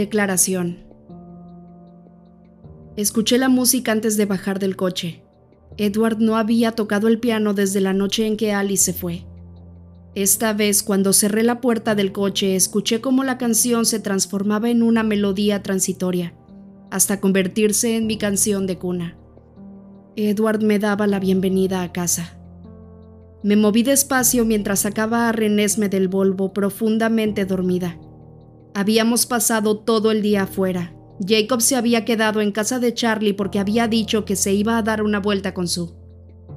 Declaración. Escuché la música antes de bajar del coche. Edward no había tocado el piano desde la noche en que Alice se fue. Esta vez, cuando cerré la puerta del coche, escuché cómo la canción se transformaba en una melodía transitoria, hasta convertirse en mi canción de cuna. Edward me daba la bienvenida a casa. Me moví despacio mientras sacaba a Renesme del Volvo profundamente dormida. Habíamos pasado todo el día afuera. Jacob se había quedado en casa de Charlie porque había dicho que se iba a dar una vuelta con su.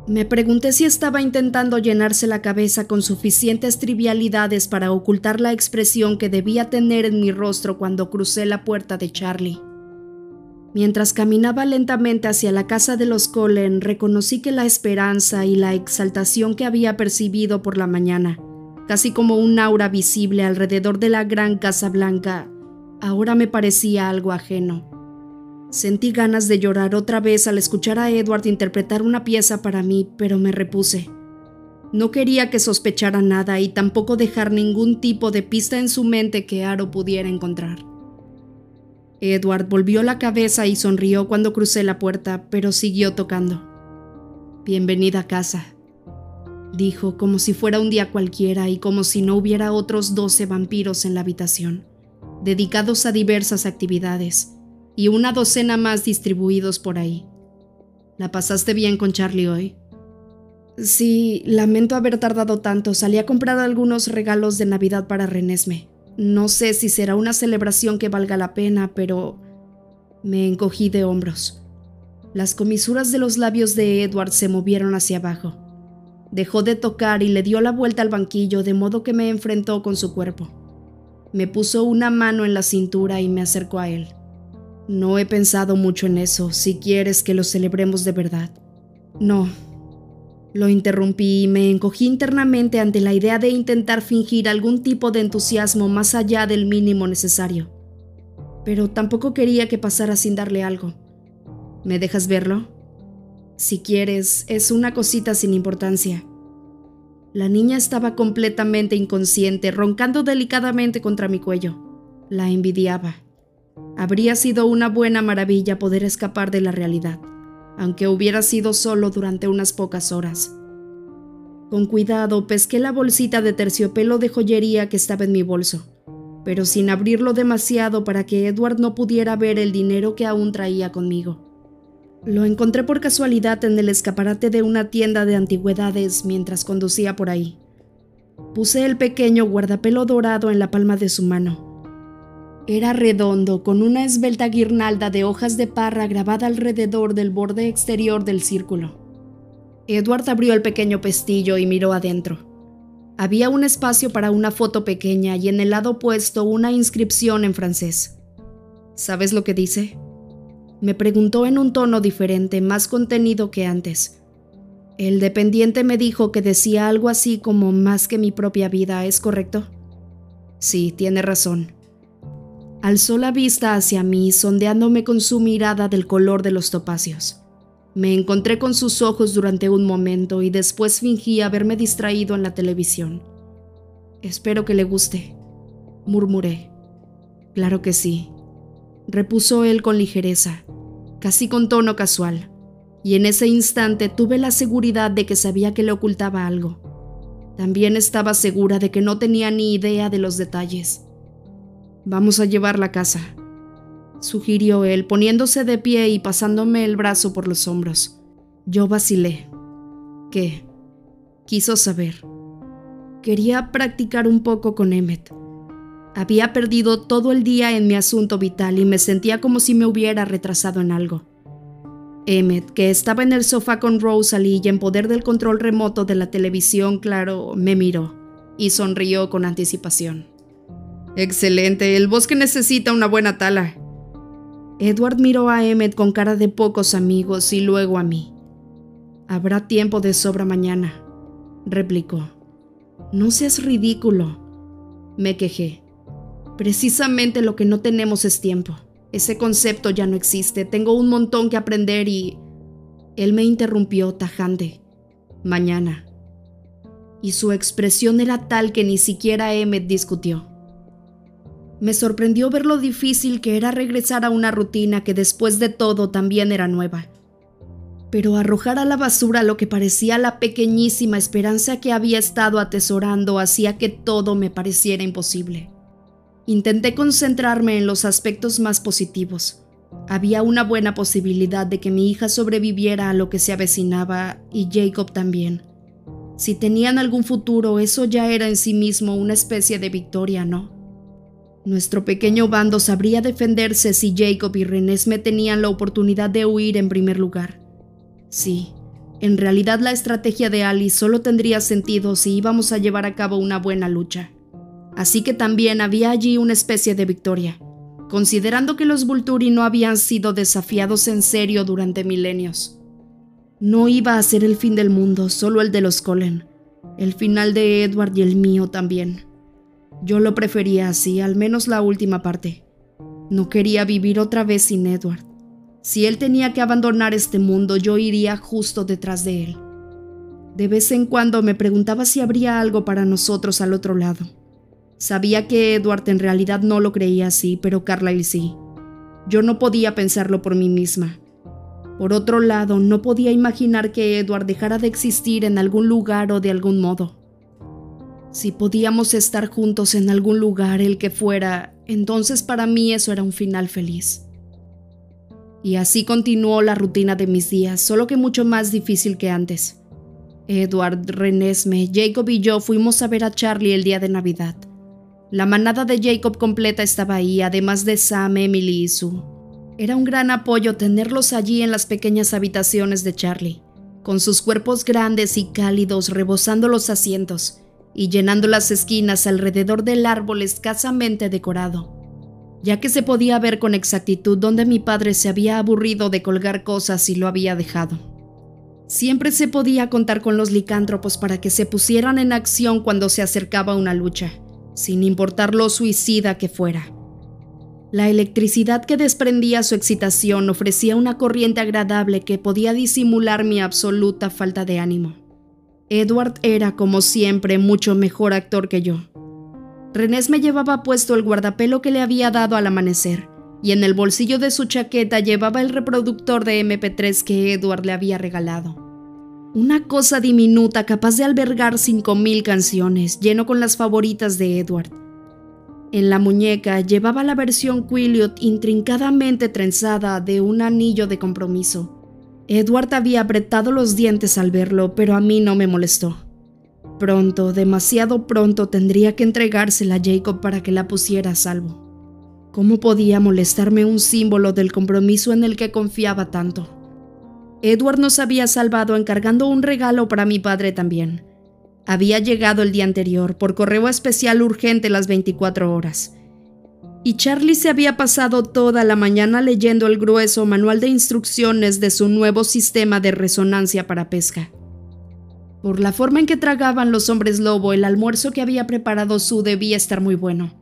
Me pregunté si estaba intentando llenarse la cabeza con suficientes trivialidades para ocultar la expresión que debía tener en mi rostro cuando crucé la puerta de Charlie. Mientras caminaba lentamente hacia la casa de los Cullen, reconocí que la esperanza y la exaltación que había percibido por la mañana, casi como un aura visible alrededor de la gran Casa Blanca, ahora me parecía algo ajeno. Sentí ganas de llorar otra vez al escuchar a Edward interpretar una pieza para mí, pero me repuse. No quería que sospechara nada y tampoco dejar ningún tipo de pista en su mente que Aro pudiera encontrar. Edward volvió la cabeza y sonrió cuando crucé la puerta, pero siguió tocando. Bienvenida a casa, dijo como si fuera un día cualquiera y como si no hubiera otros doce vampiros en la habitación, dedicados a diversas actividades, y una docena más distribuidos por ahí. ¿La pasaste bien con Charlie hoy? Sí, lamento haber tardado tanto. Salí a comprar algunos regalos de Navidad para Renesme. No sé si será una celebración que valga la pena, pero me encogí de hombros. Las comisuras de los labios de Edward se movieron hacia abajo. Dejó de tocar y le dio la vuelta al banquillo de modo que me enfrentó con su cuerpo. Me puso una mano en la cintura y me acercó a él. No he pensado mucho en eso, si quieres que lo celebremos de verdad. No, lo interrumpí y me encogí internamente ante la idea de intentar fingir algún tipo de entusiasmo más allá del mínimo necesario. Pero tampoco quería que pasara sin darle algo. ¿Me dejas verlo? Si quieres, es una cosita sin importancia. La niña estaba completamente inconsciente, roncando delicadamente contra mi cuello. La envidiaba. Habría sido una buena maravilla poder escapar de la realidad aunque hubiera sido solo durante unas pocas horas. Con cuidado pesqué la bolsita de terciopelo de joyería que estaba en mi bolso, pero sin abrirlo demasiado para que Edward no pudiera ver el dinero que aún traía conmigo. Lo encontré por casualidad en el escaparate de una tienda de antigüedades mientras conducía por ahí. Puse el pequeño guardapelo dorado en la palma de su mano era redondo, con una esbelta guirnalda de hojas de parra grabada alrededor del borde exterior del círculo. Edward abrió el pequeño pestillo y miró adentro. Había un espacio para una foto pequeña y en el lado opuesto una inscripción en francés. ¿Sabes lo que dice? Me preguntó en un tono diferente, más contenido que antes. El dependiente me dijo que decía algo así como más que mi propia vida, ¿es correcto? Sí, tiene razón. Alzó la vista hacia mí, sondeándome con su mirada del color de los topacios. Me encontré con sus ojos durante un momento y después fingí haberme distraído en la televisión. Espero que le guste, murmuré. Claro que sí, repuso él con ligereza, casi con tono casual, y en ese instante tuve la seguridad de que sabía que le ocultaba algo. También estaba segura de que no tenía ni idea de los detalles. Vamos a llevar la casa, sugirió él, poniéndose de pie y pasándome el brazo por los hombros. Yo vacilé. ¿Qué? Quiso saber. Quería practicar un poco con Emmet. Había perdido todo el día en mi asunto vital y me sentía como si me hubiera retrasado en algo. Emmet, que estaba en el sofá con Rosalie y en poder del control remoto de la televisión, claro, me miró y sonrió con anticipación. Excelente, el bosque necesita una buena tala. Edward miró a Emmet con cara de pocos amigos y luego a mí. Habrá tiempo de sobra mañana, replicó. No seas ridículo, me quejé. Precisamente lo que no tenemos es tiempo. Ese concepto ya no existe. Tengo un montón que aprender y... Él me interrumpió tajante. Mañana. Y su expresión era tal que ni siquiera Emmet discutió. Me sorprendió ver lo difícil que era regresar a una rutina que después de todo también era nueva. Pero arrojar a la basura lo que parecía la pequeñísima esperanza que había estado atesorando hacía que todo me pareciera imposible. Intenté concentrarme en los aspectos más positivos. Había una buena posibilidad de que mi hija sobreviviera a lo que se avecinaba y Jacob también. Si tenían algún futuro, eso ya era en sí mismo una especie de victoria, ¿no? Nuestro pequeño bando sabría defenderse si Jacob y René me tenían la oportunidad de huir en primer lugar. Sí, en realidad la estrategia de Alice solo tendría sentido si íbamos a llevar a cabo una buena lucha. Así que también había allí una especie de victoria, considerando que los Vulturi no habían sido desafiados en serio durante milenios. No iba a ser el fin del mundo, solo el de los Colen, el final de Edward y el mío también. Yo lo prefería así, al menos la última parte. No quería vivir otra vez sin Edward. Si él tenía que abandonar este mundo, yo iría justo detrás de él. De vez en cuando me preguntaba si habría algo para nosotros al otro lado. Sabía que Edward en realidad no lo creía así, pero Carlyle sí. Yo no podía pensarlo por mí misma. Por otro lado, no podía imaginar que Edward dejara de existir en algún lugar o de algún modo. Si podíamos estar juntos en algún lugar, el que fuera, entonces para mí eso era un final feliz. Y así continuó la rutina de mis días, solo que mucho más difícil que antes. Edward, Renesme, Jacob y yo fuimos a ver a Charlie el día de Navidad. La manada de Jacob completa estaba ahí, además de Sam, Emily y Sue. Era un gran apoyo tenerlos allí en las pequeñas habitaciones de Charlie, con sus cuerpos grandes y cálidos rebosando los asientos y llenando las esquinas alrededor del árbol escasamente decorado, ya que se podía ver con exactitud dónde mi padre se había aburrido de colgar cosas y lo había dejado. Siempre se podía contar con los licántropos para que se pusieran en acción cuando se acercaba una lucha sin importar lo suicida que fuera. La electricidad que desprendía su excitación ofrecía una corriente agradable que podía disimular mi absoluta falta de ánimo. Edward era, como siempre, mucho mejor actor que yo. Renés me llevaba puesto el guardapelo que le había dado al amanecer, y en el bolsillo de su chaqueta llevaba el reproductor de MP3 que Edward le había regalado. Una cosa diminuta capaz de albergar 5.000 canciones, lleno con las favoritas de Edward. En la muñeca llevaba la versión Quilliot intrincadamente trenzada de un anillo de compromiso. Edward había apretado los dientes al verlo, pero a mí no me molestó. Pronto, demasiado pronto, tendría que entregársela a Jacob para que la pusiera a salvo. ¿Cómo podía molestarme un símbolo del compromiso en el que confiaba tanto? Edward nos había salvado encargando un regalo para mi padre también. Había llegado el día anterior por correo especial urgente las 24 horas. Y Charlie se había pasado toda la mañana leyendo el grueso manual de instrucciones de su nuevo sistema de resonancia para pesca. Por la forma en que tragaban los hombres lobo, el almuerzo que había preparado Sue debía estar muy bueno.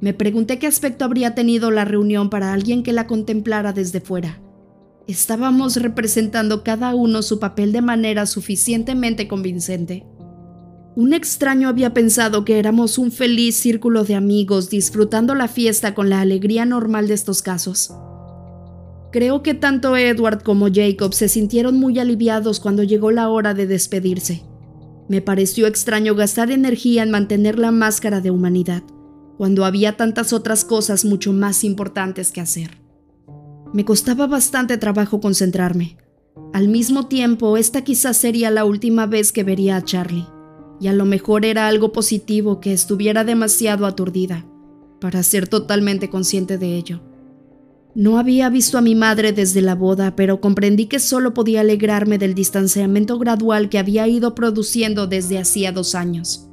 Me pregunté qué aspecto habría tenido la reunión para alguien que la contemplara desde fuera. Estábamos representando cada uno su papel de manera suficientemente convincente. Un extraño había pensado que éramos un feliz círculo de amigos disfrutando la fiesta con la alegría normal de estos casos. Creo que tanto Edward como Jacob se sintieron muy aliviados cuando llegó la hora de despedirse. Me pareció extraño gastar energía en mantener la máscara de humanidad, cuando había tantas otras cosas mucho más importantes que hacer. Me costaba bastante trabajo concentrarme. Al mismo tiempo, esta quizás sería la última vez que vería a Charlie, y a lo mejor era algo positivo que estuviera demasiado aturdida para ser totalmente consciente de ello. No había visto a mi madre desde la boda, pero comprendí que solo podía alegrarme del distanciamiento gradual que había ido produciendo desde hacía dos años.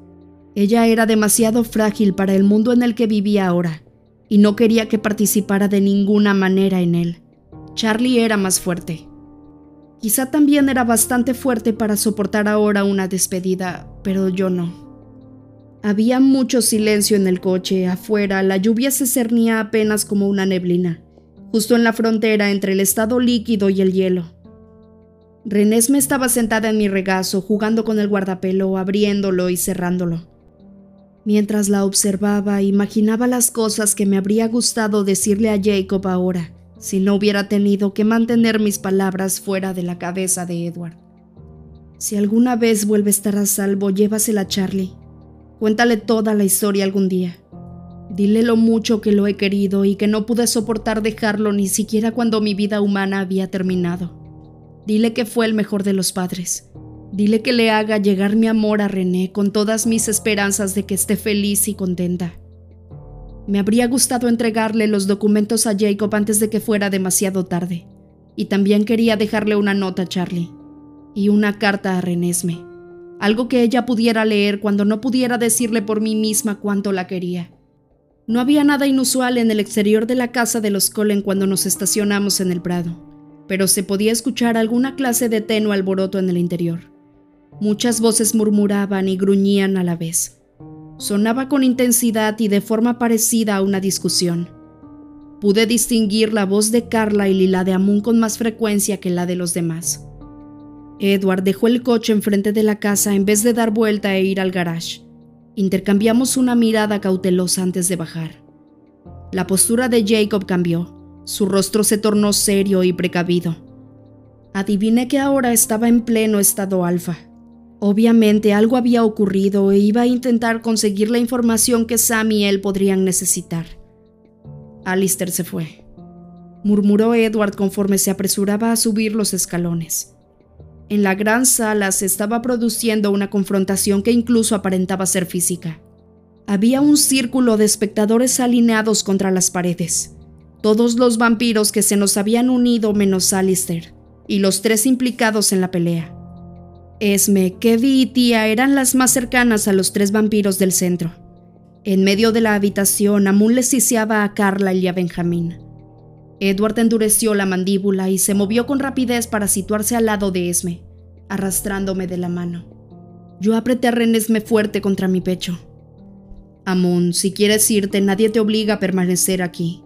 Ella era demasiado frágil para el mundo en el que vivía ahora, y no quería que participara de ninguna manera en él. Charlie era más fuerte. Quizá también era bastante fuerte para soportar ahora una despedida, pero yo no. Había mucho silencio en el coche, afuera la lluvia se cernía apenas como una neblina, justo en la frontera entre el estado líquido y el hielo. Renés me estaba sentada en mi regazo, jugando con el guardapelo, abriéndolo y cerrándolo. Mientras la observaba, imaginaba las cosas que me habría gustado decirle a Jacob ahora, si no hubiera tenido que mantener mis palabras fuera de la cabeza de Edward. Si alguna vez vuelve a estar a salvo, llévasela a Charlie. Cuéntale toda la historia algún día. Dile lo mucho que lo he querido y que no pude soportar dejarlo ni siquiera cuando mi vida humana había terminado. Dile que fue el mejor de los padres. Dile que le haga llegar mi amor a René con todas mis esperanzas de que esté feliz y contenta. Me habría gustado entregarle los documentos a Jacob antes de que fuera demasiado tarde, y también quería dejarle una nota a Charlie y una carta a Renesme, algo que ella pudiera leer cuando no pudiera decirle por mí misma cuánto la quería. No había nada inusual en el exterior de la casa de los Colen cuando nos estacionamos en el prado, pero se podía escuchar alguna clase de tenue alboroto en el interior. Muchas voces murmuraban y gruñían a la vez. Sonaba con intensidad y de forma parecida a una discusión. Pude distinguir la voz de Carla y la de Amun con más frecuencia que la de los demás. Edward dejó el coche enfrente de la casa en vez de dar vuelta e ir al garage. Intercambiamos una mirada cautelosa antes de bajar. La postura de Jacob cambió. Su rostro se tornó serio y precavido. Adiviné que ahora estaba en pleno estado alfa. Obviamente algo había ocurrido e iba a intentar conseguir la información que Sam y él podrían necesitar. Alistair se fue, murmuró Edward conforme se apresuraba a subir los escalones. En la gran sala se estaba produciendo una confrontación que incluso aparentaba ser física. Había un círculo de espectadores alineados contra las paredes. Todos los vampiros que se nos habían unido menos Alistair, y los tres implicados en la pelea. Esme, Kevin y Tía eran las más cercanas a los tres vampiros del centro. En medio de la habitación, Amun le ciciaba a Carla y a Benjamín. Edward endureció la mandíbula y se movió con rapidez para situarse al lado de Esme, arrastrándome de la mano. Yo apreté a Renesme fuerte contra mi pecho. Amon, si quieres irte, nadie te obliga a permanecer aquí,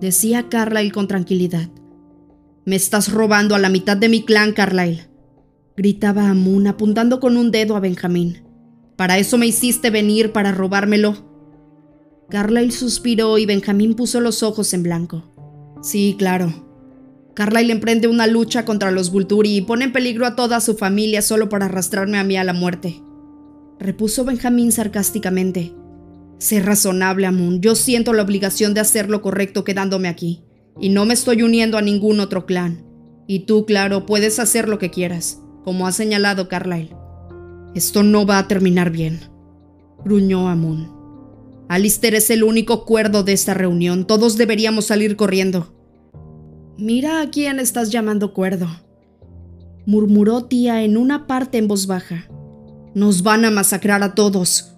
decía Carlyle con tranquilidad. Me estás robando a la mitad de mi clan, Carlyle, gritaba Amun apuntando con un dedo a Benjamín. ¿Para eso me hiciste venir, para robármelo? Carlyle suspiró y Benjamín puso los ojos en blanco. Sí, claro. Carlyle emprende una lucha contra los Vulturi y pone en peligro a toda su familia solo para arrastrarme a mí a la muerte. Repuso Benjamín sarcásticamente. Sé razonable, Amun. Yo siento la obligación de hacer lo correcto quedándome aquí. Y no me estoy uniendo a ningún otro clan. Y tú, claro, puedes hacer lo que quieras, como ha señalado Carlyle. Esto no va a terminar bien, gruñó Amun. Alistair es el único cuerdo de esta reunión. Todos deberíamos salir corriendo. Mira a quién estás llamando cuerdo, murmuró tía en una parte en voz baja. Nos van a masacrar a todos.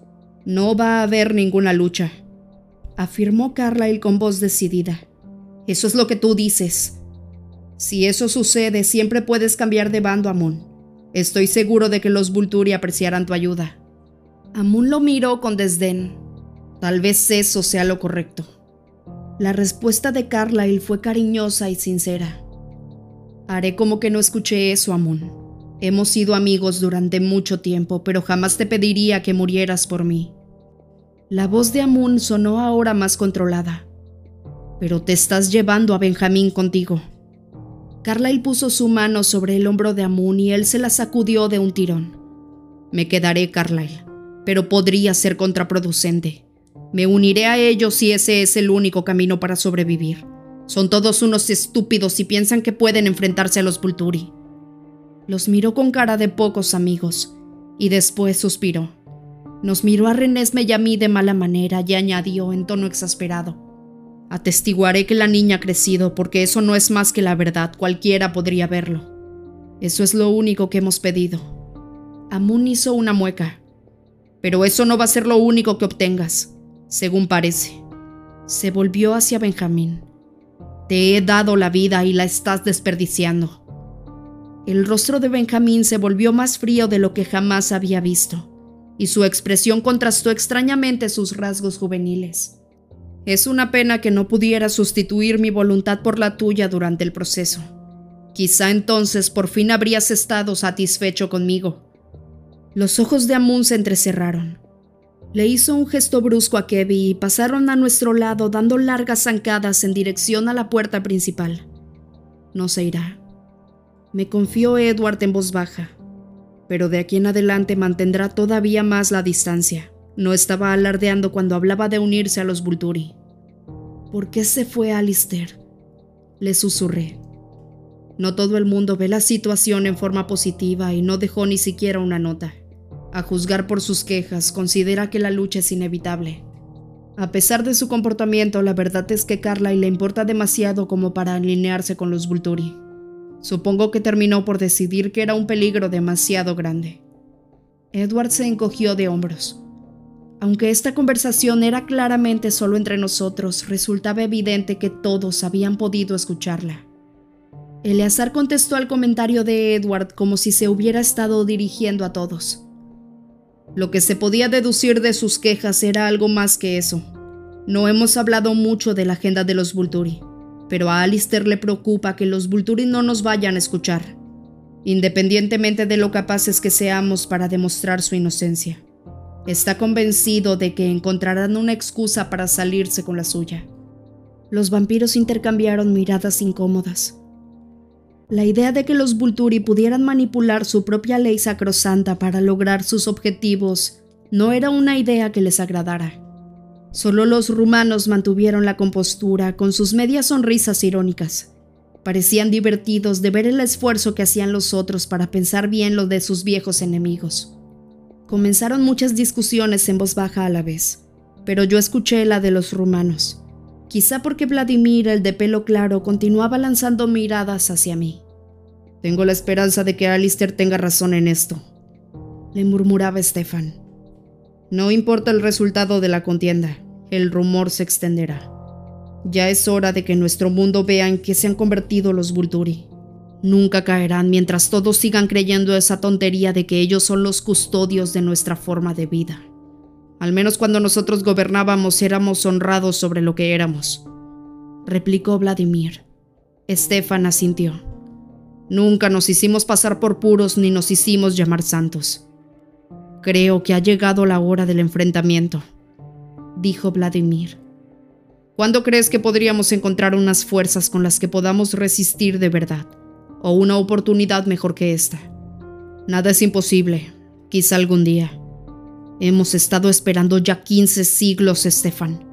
No va a haber ninguna lucha, afirmó Carlyle con voz decidida. Eso es lo que tú dices. Si eso sucede, siempre puedes cambiar de bando, Amun. Estoy seguro de que los Vulturi apreciarán tu ayuda. Amun lo miró con desdén. Tal vez eso sea lo correcto. La respuesta de Carlyle fue cariñosa y sincera. Haré como que no escuché eso, Amun. Hemos sido amigos durante mucho tiempo, pero jamás te pediría que murieras por mí. La voz de Amun sonó ahora más controlada. Pero te estás llevando a Benjamín contigo. Carlyle puso su mano sobre el hombro de Amun y él se la sacudió de un tirón. Me quedaré, Carlyle, pero podría ser contraproducente. Me uniré a ellos si ese es el único camino para sobrevivir. Son todos unos estúpidos y piensan que pueden enfrentarse a los Vulturi. Los miró con cara de pocos amigos y después suspiró. Nos miró a Renesme y a mí de mala manera y añadió en tono exasperado. Atestiguaré que la niña ha crecido porque eso no es más que la verdad, cualquiera podría verlo. Eso es lo único que hemos pedido. Amun hizo una mueca. Pero eso no va a ser lo único que obtengas según parece. Se volvió hacia Benjamín. Te he dado la vida y la estás desperdiciando. El rostro de Benjamín se volvió más frío de lo que jamás había visto, y su expresión contrastó extrañamente sus rasgos juveniles. Es una pena que no pudiera sustituir mi voluntad por la tuya durante el proceso. Quizá entonces por fin habrías estado satisfecho conmigo. Los ojos de Amun se entrecerraron. Le hizo un gesto brusco a Kevin y pasaron a nuestro lado dando largas zancadas en dirección a la puerta principal. No se irá. Me confió Edward en voz baja, pero de aquí en adelante mantendrá todavía más la distancia. No estaba alardeando cuando hablaba de unirse a los Vulturi. ¿Por qué se fue Alistair? Le susurré. No todo el mundo ve la situación en forma positiva y no dejó ni siquiera una nota. A juzgar por sus quejas, considera que la lucha es inevitable. A pesar de su comportamiento, la verdad es que Carla le importa demasiado como para alinearse con los Vulturi. Supongo que terminó por decidir que era un peligro demasiado grande. Edward se encogió de hombros. Aunque esta conversación era claramente solo entre nosotros, resultaba evidente que todos habían podido escucharla. Eleazar contestó al comentario de Edward como si se hubiera estado dirigiendo a todos. Lo que se podía deducir de sus quejas era algo más que eso. No hemos hablado mucho de la agenda de los Vulturi, pero a Alistair le preocupa que los Vulturi no nos vayan a escuchar, independientemente de lo capaces que seamos para demostrar su inocencia. Está convencido de que encontrarán una excusa para salirse con la suya. Los vampiros intercambiaron miradas incómodas. La idea de que los Vulturi pudieran manipular su propia ley sacrosanta para lograr sus objetivos no era una idea que les agradara. Solo los rumanos mantuvieron la compostura con sus medias sonrisas irónicas. Parecían divertidos de ver el esfuerzo que hacían los otros para pensar bien lo de sus viejos enemigos. Comenzaron muchas discusiones en voz baja a la vez, pero yo escuché la de los rumanos quizá porque Vladimir, el de pelo claro, continuaba lanzando miradas hacia mí. Tengo la esperanza de que Alistair tenga razón en esto, le murmuraba Stefan. No importa el resultado de la contienda, el rumor se extenderá. Ya es hora de que nuestro mundo vea en qué se han convertido los Vulturi. Nunca caerán mientras todos sigan creyendo esa tontería de que ellos son los custodios de nuestra forma de vida. Al menos cuando nosotros gobernábamos éramos honrados sobre lo que éramos, replicó Vladimir. Estefan asintió. Nunca nos hicimos pasar por puros ni nos hicimos llamar santos. Creo que ha llegado la hora del enfrentamiento, dijo Vladimir. ¿Cuándo crees que podríamos encontrar unas fuerzas con las que podamos resistir de verdad? ¿O una oportunidad mejor que esta? Nada es imposible, quizá algún día. Hemos estado esperando ya 15 siglos, Estefan,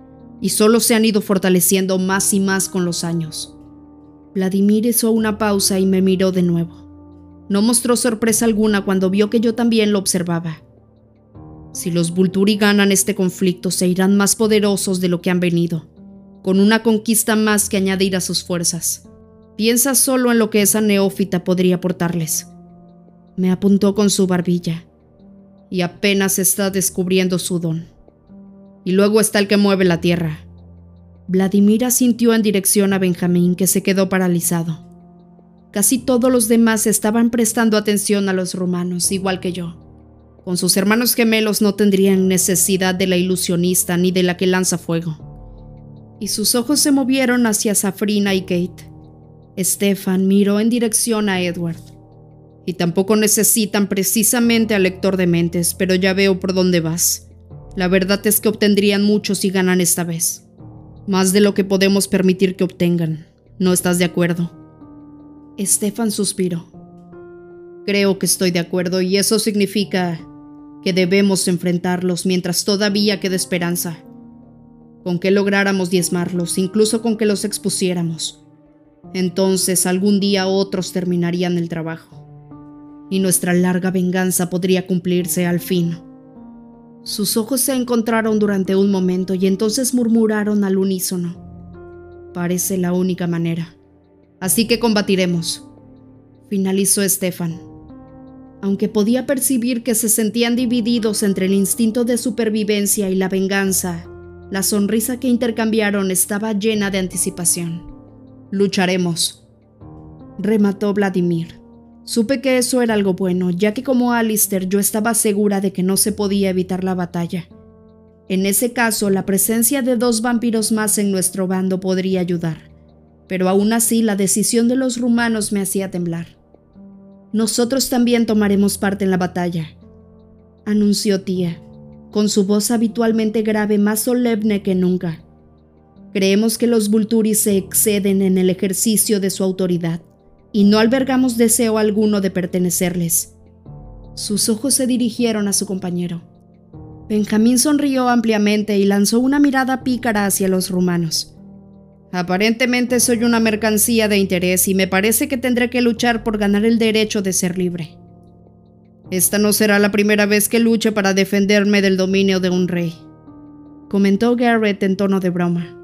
y solo se han ido fortaleciendo más y más con los años. Vladimir hizo una pausa y me miró de nuevo. No mostró sorpresa alguna cuando vio que yo también lo observaba. Si los Vulturi ganan este conflicto, se irán más poderosos de lo que han venido, con una conquista más que añadir a sus fuerzas. Piensa solo en lo que esa neófita podría aportarles. Me apuntó con su barbilla y apenas está descubriendo su don. Y luego está el que mueve la tierra. Vladimir asintió en dirección a Benjamín, que se quedó paralizado. Casi todos los demás estaban prestando atención a los romanos, igual que yo. Con sus hermanos gemelos no tendrían necesidad de la ilusionista ni de la que lanza fuego. Y sus ojos se movieron hacia Safrina y Kate. Stefan miró en dirección a Edward. Y tampoco necesitan precisamente al lector de mentes, pero ya veo por dónde vas. La verdad es que obtendrían mucho si ganan esta vez. Más de lo que podemos permitir que obtengan. ¿No estás de acuerdo? Estefan suspiró. Creo que estoy de acuerdo y eso significa que debemos enfrentarlos mientras todavía quede esperanza. Con que lográramos diezmarlos, incluso con que los expusiéramos. Entonces algún día otros terminarían el trabajo y nuestra larga venganza podría cumplirse al fin. Sus ojos se encontraron durante un momento y entonces murmuraron al unísono. Parece la única manera. Así que combatiremos, finalizó Estefan. Aunque podía percibir que se sentían divididos entre el instinto de supervivencia y la venganza, la sonrisa que intercambiaron estaba llena de anticipación. Lucharemos, remató Vladimir. Supe que eso era algo bueno, ya que como Alistair yo estaba segura de que no se podía evitar la batalla. En ese caso, la presencia de dos vampiros más en nuestro bando podría ayudar, pero aún así la decisión de los rumanos me hacía temblar. Nosotros también tomaremos parte en la batalla, anunció tía. con su voz habitualmente grave más solemne que nunca. Creemos que los Vulturi se exceden en el ejercicio de su autoridad y no albergamos deseo alguno de pertenecerles. Sus ojos se dirigieron a su compañero. Benjamín sonrió ampliamente y lanzó una mirada pícara hacia los rumanos. Aparentemente soy una mercancía de interés y me parece que tendré que luchar por ganar el derecho de ser libre. Esta no será la primera vez que luche para defenderme del dominio de un rey, comentó Garrett en tono de broma.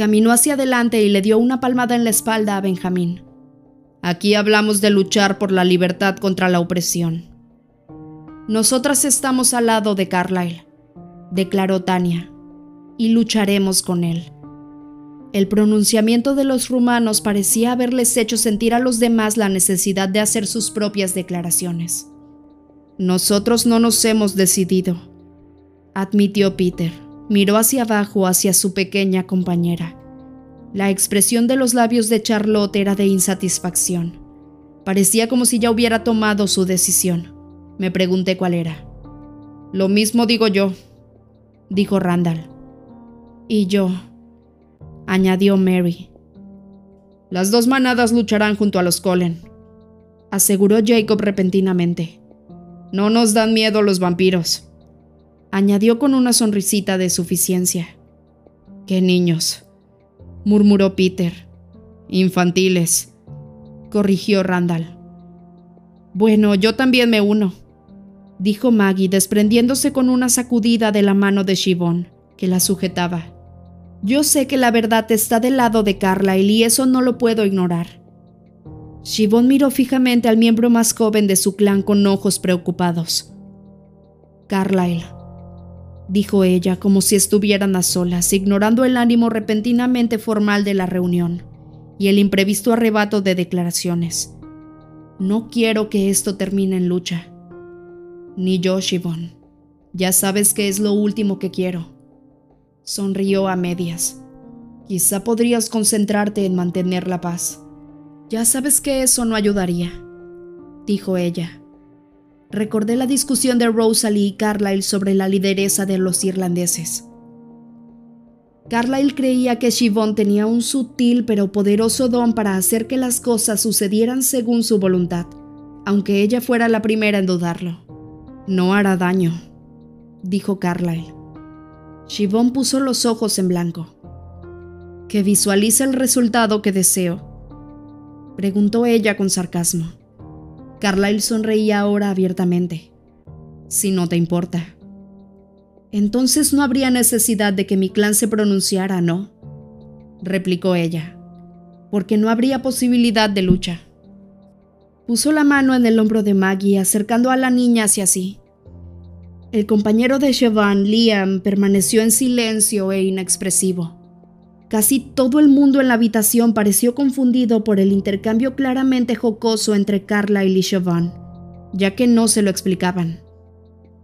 Caminó hacia adelante y le dio una palmada en la espalda a Benjamín. Aquí hablamos de luchar por la libertad contra la opresión. Nosotras estamos al lado de Carlyle, declaró Tania, y lucharemos con él. El pronunciamiento de los rumanos parecía haberles hecho sentir a los demás la necesidad de hacer sus propias declaraciones. Nosotros no nos hemos decidido, admitió Peter miró hacia abajo hacia su pequeña compañera. La expresión de los labios de Charlotte era de insatisfacción. Parecía como si ya hubiera tomado su decisión. Me pregunté cuál era. Lo mismo digo yo, dijo Randall. Y yo, añadió Mary. Las dos manadas lucharán junto a los Colen, aseguró Jacob repentinamente. No nos dan miedo los vampiros añadió con una sonrisita de suficiencia. ¡Qué niños! murmuró Peter. Infantiles, corrigió Randall. Bueno, yo también me uno, dijo Maggie, desprendiéndose con una sacudida de la mano de Shivon, que la sujetaba. Yo sé que la verdad está del lado de Carlyle y eso no lo puedo ignorar. Shivon miró fijamente al miembro más joven de su clan con ojos preocupados. Carlyle, dijo ella como si estuvieran a solas, ignorando el ánimo repentinamente formal de la reunión y el imprevisto arrebato de declaraciones. No quiero que esto termine en lucha. Ni yo, Shivon. Ya sabes que es lo último que quiero. Sonrió a medias. Quizá podrías concentrarte en mantener la paz. Ya sabes que eso no ayudaría, dijo ella. Recordé la discusión de Rosalie y Carlyle sobre la lideresa de los irlandeses. Carlyle creía que Siobhan tenía un sutil pero poderoso don para hacer que las cosas sucedieran según su voluntad, aunque ella fuera la primera en dudarlo. No hará daño, dijo Carlyle. Siobhan puso los ojos en blanco. ¿Que visualice el resultado que deseo? preguntó ella con sarcasmo. Carlyle sonreía ahora abiertamente. Si no te importa. Entonces no habría necesidad de que mi clan se pronunciara, ¿no? replicó ella, porque no habría posibilidad de lucha. Puso la mano en el hombro de Maggie, acercando a la niña hacia sí. El compañero de Siobhan, Liam, permaneció en silencio e inexpresivo. Casi todo el mundo en la habitación pareció confundido por el intercambio claramente jocoso entre Carla y Siobhan, ya que no se lo explicaban.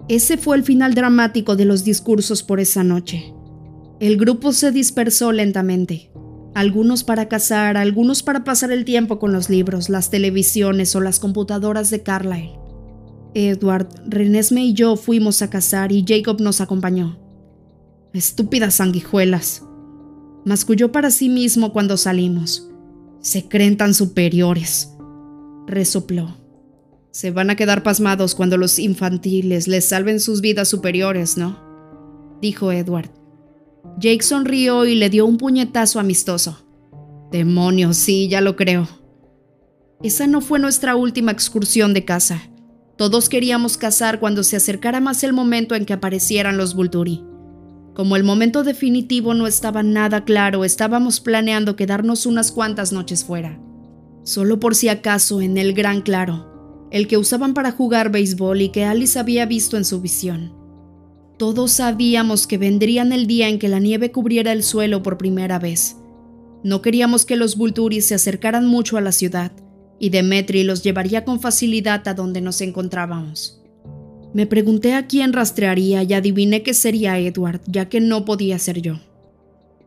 Ese fue el final dramático de los discursos por esa noche. El grupo se dispersó lentamente, algunos para cazar, algunos para pasar el tiempo con los libros, las televisiones o las computadoras de Carlyle. Edward, Renesme y yo fuimos a cazar y Jacob nos acompañó. Estúpidas sanguijuelas, masculló para sí mismo cuando salimos. Se creen tan superiores. Resopló. Se van a quedar pasmados cuando los infantiles les salven sus vidas superiores, ¿no? dijo Edward. Jake sonrió y le dio un puñetazo amistoso. Demonios, sí, ya lo creo. Esa no fue nuestra última excursión de caza. Todos queríamos cazar cuando se acercara más el momento en que aparecieran los Vulturi. Como el momento definitivo no estaba nada claro, estábamos planeando quedarnos unas cuantas noches fuera. Solo por si acaso en el gran claro, el que usaban para jugar béisbol y que Alice había visto en su visión. Todos sabíamos que vendrían el día en que la nieve cubriera el suelo por primera vez. No queríamos que los Vulturis se acercaran mucho a la ciudad, y Demetri los llevaría con facilidad a donde nos encontrábamos. Me pregunté a quién rastrearía y adiviné que sería Edward, ya que no podía ser yo.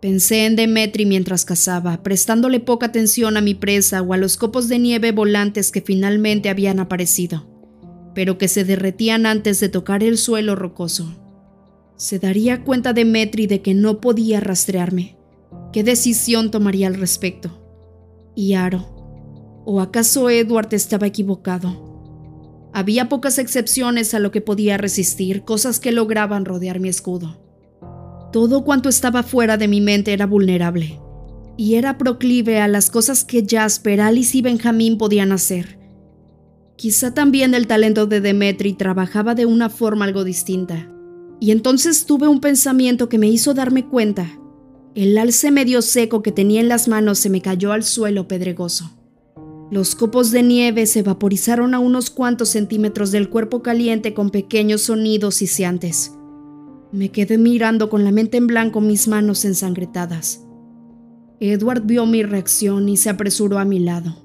Pensé en Demetri mientras cazaba, prestándole poca atención a mi presa o a los copos de nieve volantes que finalmente habían aparecido, pero que se derretían antes de tocar el suelo rocoso. Se daría cuenta de Metri de que no podía rastrearme. ¿Qué decisión tomaría al respecto? ¿Y Aro? ¿O acaso Edward estaba equivocado? Había pocas excepciones a lo que podía resistir, cosas que lograban rodear mi escudo. Todo cuanto estaba fuera de mi mente era vulnerable, y era proclive a las cosas que Jasper, Alice y Benjamín podían hacer. Quizá también el talento de Demetri trabajaba de una forma algo distinta, y entonces tuve un pensamiento que me hizo darme cuenta. El alce medio seco que tenía en las manos se me cayó al suelo pedregoso. Los copos de nieve se vaporizaron a unos cuantos centímetros del cuerpo caliente con pequeños sonidos hisciantes. Me quedé mirando con la mente en blanco mis manos ensangretadas. Edward vio mi reacción y se apresuró a mi lado,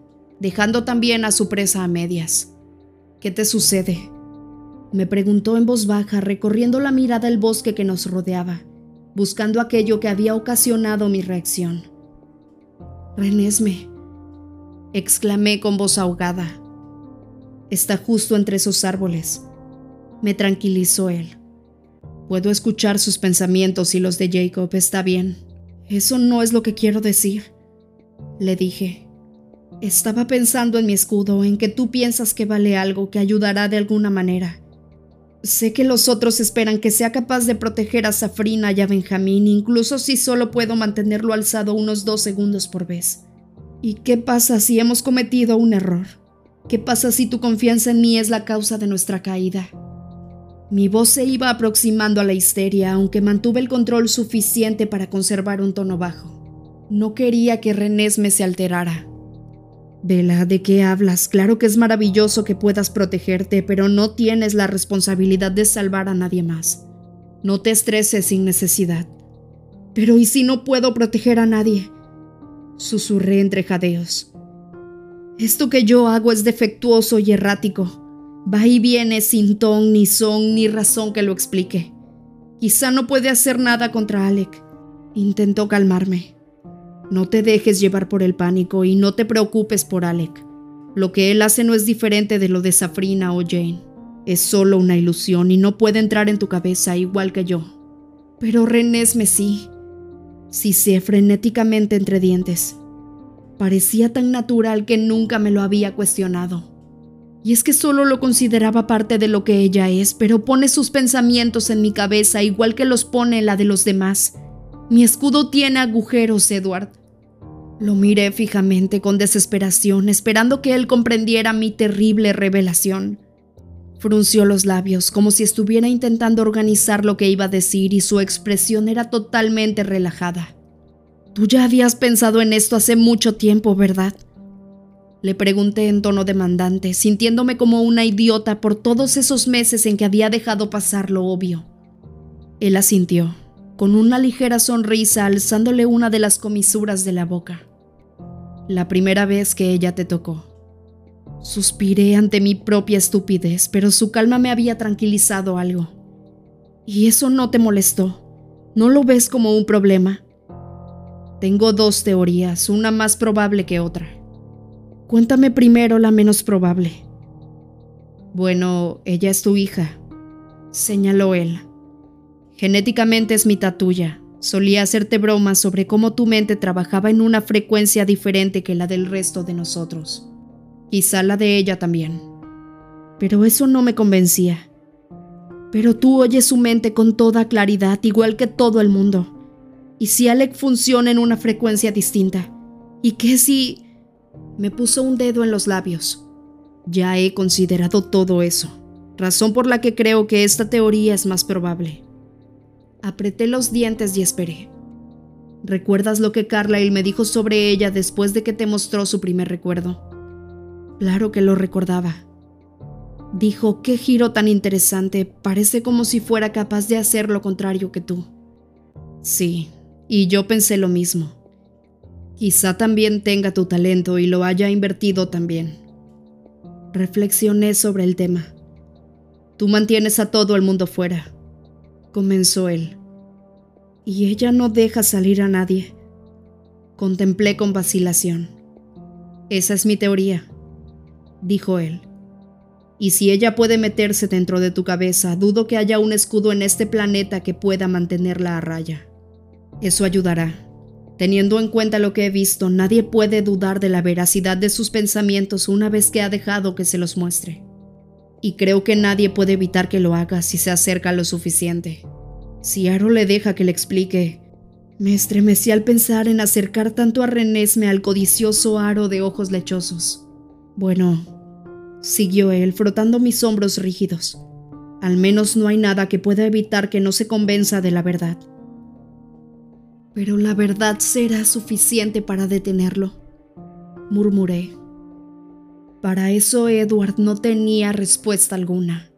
dejando también a su presa a medias. ¿Qué te sucede? Me preguntó en voz baja, recorriendo la mirada el bosque que nos rodeaba, buscando aquello que había ocasionado mi reacción. Renesme, exclamé con voz ahogada. Está justo entre esos árboles. Me tranquilizó él. Puedo escuchar sus pensamientos y los de Jacob, está bien. Eso no es lo que quiero decir, le dije. Estaba pensando en mi escudo, en que tú piensas que vale algo, que ayudará de alguna manera. Sé que los otros esperan que sea capaz de proteger a Safrina y a Benjamín, incluso si solo puedo mantenerlo alzado unos dos segundos por vez. ¿Y qué pasa si hemos cometido un error? ¿Qué pasa si tu confianza en mí es la causa de nuestra caída? Mi voz se iba aproximando a la histeria, aunque mantuve el control suficiente para conservar un tono bajo. No quería que Renés me se alterara. Vela, ¿de qué hablas? Claro que es maravilloso que puedas protegerte, pero no tienes la responsabilidad de salvar a nadie más. No te estreses sin necesidad. Pero ¿y si no puedo proteger a nadie? Susurré entre jadeos. Esto que yo hago es defectuoso y errático. Va y viene sin ton, ni son, ni razón que lo explique. Quizá no puede hacer nada contra Alec. Intentó calmarme. No te dejes llevar por el pánico y no te preocupes por Alec. Lo que él hace no es diferente de lo de Safrina o Jane. Es solo una ilusión y no puede entrar en tu cabeza igual que yo. Pero Renés me sí sé frenéticamente entre dientes. Parecía tan natural que nunca me lo había cuestionado. Y es que solo lo consideraba parte de lo que ella es, pero pone sus pensamientos en mi cabeza igual que los pone la de los demás. Mi escudo tiene agujeros, Edward. Lo miré fijamente con desesperación, esperando que él comprendiera mi terrible revelación. Frunció los labios, como si estuviera intentando organizar lo que iba a decir y su expresión era totalmente relajada. Tú ya habías pensado en esto hace mucho tiempo, ¿verdad? Le pregunté en tono demandante, sintiéndome como una idiota por todos esos meses en que había dejado pasar lo obvio. Él asintió, con una ligera sonrisa alzándole una de las comisuras de la boca. La primera vez que ella te tocó. Suspiré ante mi propia estupidez, pero su calma me había tranquilizado algo. ¿Y eso no te molestó? ¿No lo ves como un problema? Tengo dos teorías, una más probable que otra. Cuéntame primero la menos probable. Bueno, ella es tu hija, señaló él. Genéticamente es mitad tuya. Solía hacerte bromas sobre cómo tu mente trabajaba en una frecuencia diferente que la del resto de nosotros quizá la de ella también. Pero eso no me convencía. Pero tú oyes su mente con toda claridad, igual que todo el mundo. ¿Y si Alec funciona en una frecuencia distinta? ¿Y qué si... Me puso un dedo en los labios. Ya he considerado todo eso, razón por la que creo que esta teoría es más probable. Apreté los dientes y esperé. ¿Recuerdas lo que Carlyle me dijo sobre ella después de que te mostró su primer recuerdo? Claro que lo recordaba. Dijo, qué giro tan interesante, parece como si fuera capaz de hacer lo contrario que tú. Sí, y yo pensé lo mismo. Quizá también tenga tu talento y lo haya invertido también. Reflexioné sobre el tema. Tú mantienes a todo el mundo fuera, comenzó él. Y ella no deja salir a nadie. Contemplé con vacilación. Esa es mi teoría dijo él. Y si ella puede meterse dentro de tu cabeza, dudo que haya un escudo en este planeta que pueda mantenerla a raya. Eso ayudará. Teniendo en cuenta lo que he visto, nadie puede dudar de la veracidad de sus pensamientos una vez que ha dejado que se los muestre. Y creo que nadie puede evitar que lo haga si se acerca lo suficiente. Si Aro le deja que le explique, me estremecí al pensar en acercar tanto a Renesme al codicioso aro de ojos lechosos. Bueno, siguió él, frotando mis hombros rígidos. Al menos no hay nada que pueda evitar que no se convenza de la verdad. Pero la verdad será suficiente para detenerlo, murmuré. Para eso Edward no tenía respuesta alguna.